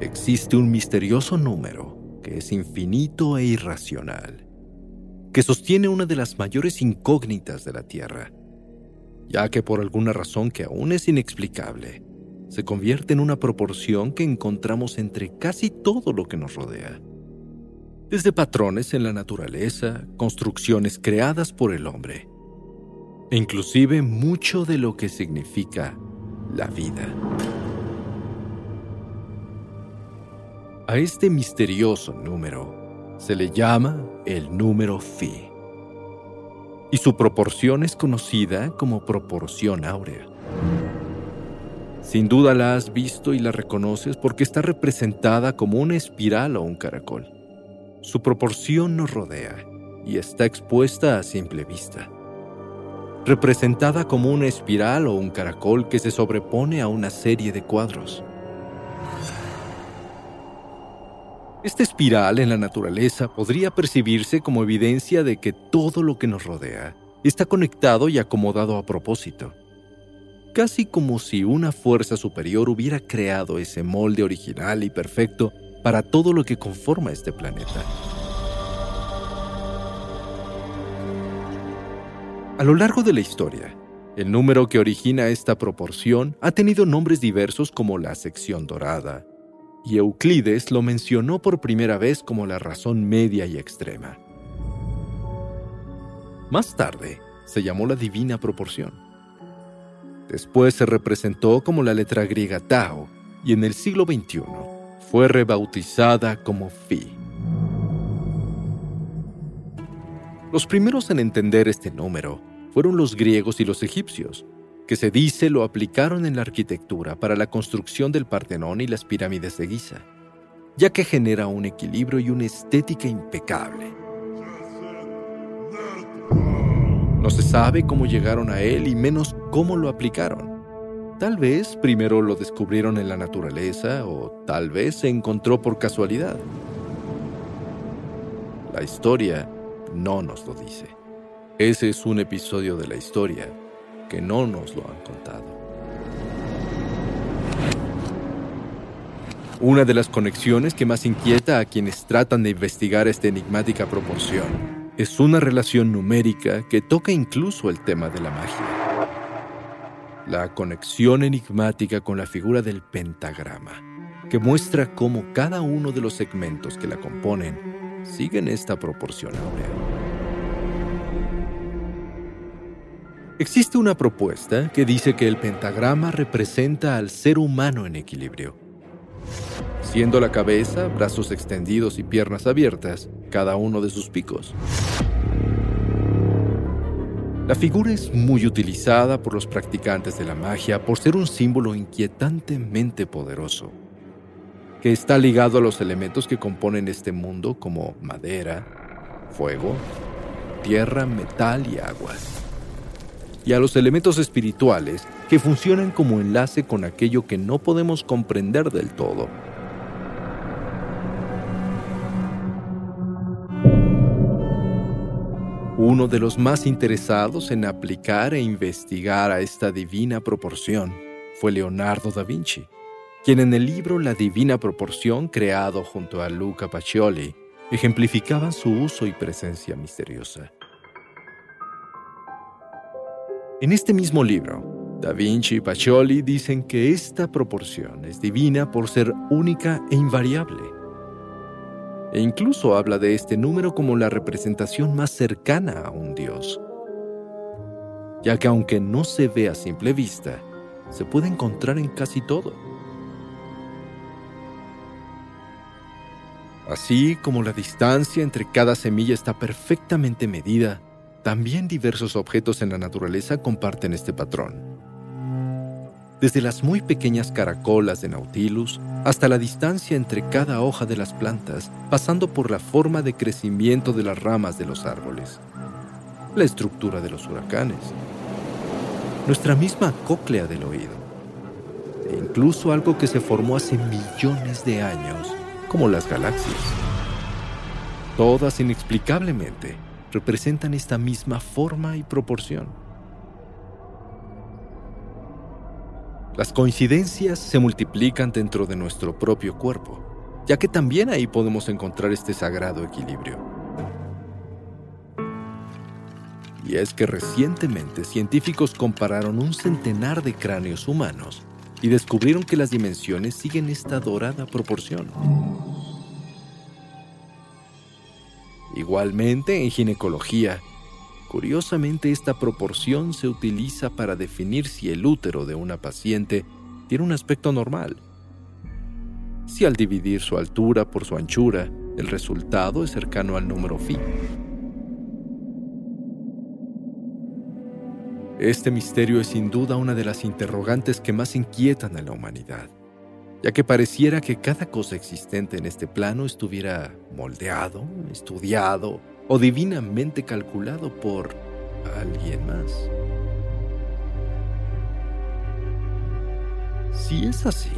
Existe un misterioso número que es infinito e irracional, que sostiene una de las mayores incógnitas de la Tierra, ya que por alguna razón que aún es inexplicable, se convierte en una proporción que encontramos entre casi todo lo que nos rodea. Desde patrones en la naturaleza, construcciones creadas por el hombre, e inclusive mucho de lo que significa la vida. A este misterioso número se le llama el número phi, y su proporción es conocida como proporción áurea. Sin duda la has visto y la reconoces porque está representada como una espiral o un caracol. Su proporción nos rodea y está expuesta a simple vista. Representada como una espiral o un caracol que se sobrepone a una serie de cuadros. Esta espiral en la naturaleza podría percibirse como evidencia de que todo lo que nos rodea está conectado y acomodado a propósito casi como si una fuerza superior hubiera creado ese molde original y perfecto para todo lo que conforma este planeta. A lo largo de la historia, el número que origina esta proporción ha tenido nombres diversos como la sección dorada, y Euclides lo mencionó por primera vez como la razón media y extrema. Más tarde, se llamó la divina proporción Después se representó como la letra griega Tao y en el siglo XXI fue rebautizada como Phi. Los primeros en entender este número fueron los griegos y los egipcios, que se dice lo aplicaron en la arquitectura para la construcción del Partenón y las pirámides de Giza, ya que genera un equilibrio y una estética impecable. No se sabe cómo llegaron a él y menos cómo lo aplicaron. Tal vez primero lo descubrieron en la naturaleza o tal vez se encontró por casualidad. La historia no nos lo dice. Ese es un episodio de la historia que no nos lo han contado. Una de las conexiones que más inquieta a quienes tratan de investigar esta enigmática proporción es una relación numérica que toca incluso el tema de la magia. La conexión enigmática con la figura del pentagrama, que muestra cómo cada uno de los segmentos que la componen siguen esta proporción áurea. Existe una propuesta que dice que el pentagrama representa al ser humano en equilibrio siendo la cabeza, brazos extendidos y piernas abiertas, cada uno de sus picos. La figura es muy utilizada por los practicantes de la magia por ser un símbolo inquietantemente poderoso, que está ligado a los elementos que componen este mundo como madera, fuego, tierra, metal y agua, y a los elementos espirituales que funcionan como enlace con aquello que no podemos comprender del todo Uno de los más interesados en aplicar e investigar a esta divina proporción fue Leonardo da Vinci, quien en el libro La Divina Proporción, creado junto a Luca Pacioli, ejemplificaba su uso y presencia misteriosa. En este mismo libro, Da Vinci y Pacioli dicen que esta proporción es divina por ser única e invariable e incluso habla de este número como la representación más cercana a un dios, ya que aunque no se ve a simple vista, se puede encontrar en casi todo. Así como la distancia entre cada semilla está perfectamente medida, también diversos objetos en la naturaleza comparten este patrón. desde las muy pequeñas caracolas de Nautilus hasta la distancia entre cada hoja de las plantas, pasando por la forma de crecimiento de las ramas de los árboles, la estructura de los huracanes, nuestra misma cóclea del oído, e incluso algo que se formó hace millones de años, como las galaxias. Todas inexplicablemente representan esta misma forma y proporción. Las coincidencias se multiplican dentro de nuestro propio cuerpo, ya que también ahí podemos encontrar este sagrado equilibrio. Y es que recientemente científicos compararon un centenar de cráneos humanos y descubrieron que las dimensiones siguen esta dorada proporción. Igualmente, en ginecología, Curiosamente, esta proporción se utiliza para definir si el útero de una paciente tiene un aspecto normal. Si al dividir su altura por su anchura, el resultado es cercano al número phi. Este misterio es sin duda una de las interrogantes que más inquietan a la humanidad, ya que pareciera que cada cosa existente en este plano estuviera moldeado, estudiado o divinamente calculado por alguien más. Si es así,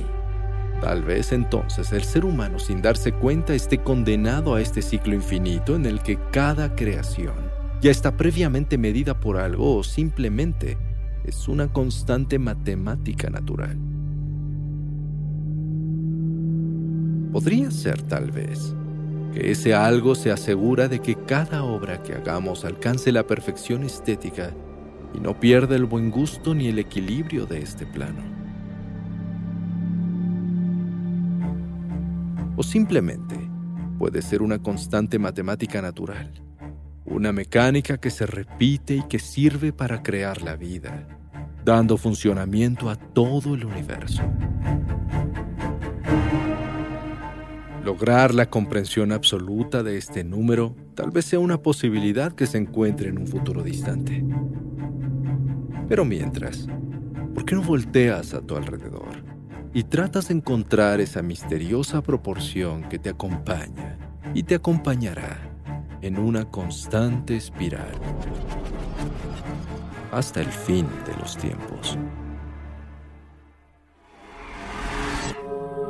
tal vez entonces el ser humano sin darse cuenta esté condenado a este ciclo infinito en el que cada creación ya está previamente medida por algo o simplemente es una constante matemática natural. Podría ser tal vez que ese algo se asegura de que cada obra que hagamos alcance la perfección estética y no pierda el buen gusto ni el equilibrio de este plano. O simplemente puede ser una constante matemática natural, una mecánica que se repite y que sirve para crear la vida, dando funcionamiento a todo el universo. Lograr la comprensión absoluta de este número tal vez sea una posibilidad que se encuentre en un futuro distante. Pero mientras, ¿por qué no volteas a tu alrededor y tratas de encontrar esa misteriosa proporción que te acompaña y te acompañará en una constante espiral hasta el fin de los tiempos?